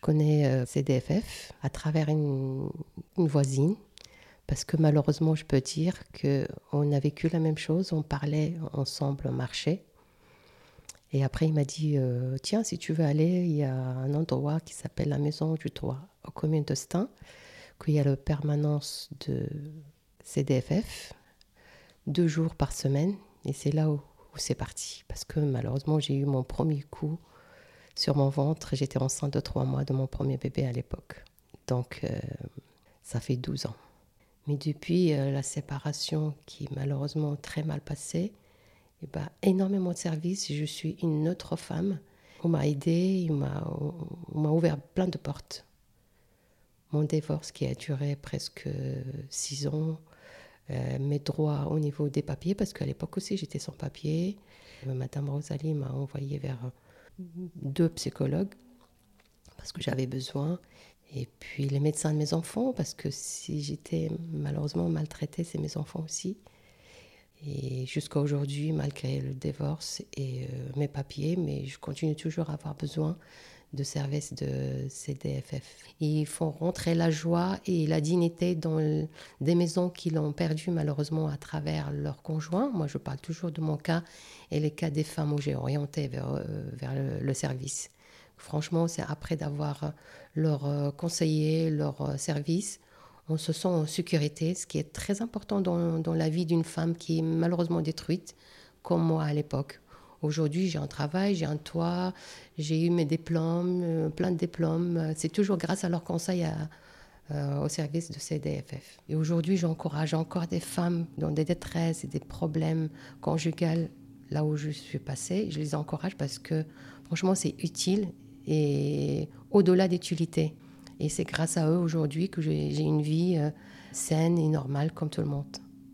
connais euh, CDFF à travers une, voisine, parce que malheureusement, je peux dire qu'on a vécu la même chose, on parlait ensemble, on marchait. Et après, il m'a dit euh, Tiens, si tu veux aller, il y a un endroit qui s'appelle la Maison du Toit, au commune de Stein, qu'il y a la permanence de CDFF, deux jours par semaine. Et c'est là où c'est parti. Parce que malheureusement, j'ai eu mon premier coup sur mon ventre. J'étais enceinte de trois mois de mon premier bébé à l'époque. Donc, euh, ça fait 12 ans. Mais depuis euh, la séparation qui malheureusement très mal passée, eh ben, énormément de services. Je suis une autre femme. On m'a aidé, on m'a ouvert plein de portes. Mon divorce qui a duré presque six ans, euh, mes droits au niveau des papiers, parce qu'à l'époque aussi j'étais sans papier. Madame Rosalie m'a envoyé vers deux psychologues parce que j'avais besoin. Et puis les médecins de mes enfants, parce que si j'étais malheureusement maltraitée, c'est mes enfants aussi. Et jusqu'à aujourd'hui, malgré le divorce et euh, mes papiers, mais je continue toujours à avoir besoin de services de CDFF. Ils font rentrer la joie et la dignité dans des maisons qu'ils ont perdues malheureusement à travers leurs conjoints. Moi, je parle toujours de mon cas et les cas des femmes où j'ai orienté vers, euh, vers le, service. Franchement, c'est après d'avoir leur euh, conseillé, leur euh, service, on se sent en sécurité, ce qui est très important dans, dans la vie d'une femme qui est malheureusement détruite, comme moi à l'époque. Aujourd'hui, j'ai un travail, j'ai un toit, j'ai eu mes diplômes, euh, plein de diplômes. C'est toujours grâce à leur conseil euh, au service de CDFF. Et aujourd'hui, j'encourage encore des femmes dans des détresses et des problèmes conjugaux là où je suis passée. Je les encourage parce que franchement, c'est utile et au-delà d'utilité. Et c'est grâce à eux aujourd'hui que j'ai une vie euh, saine et normale comme tout le monde.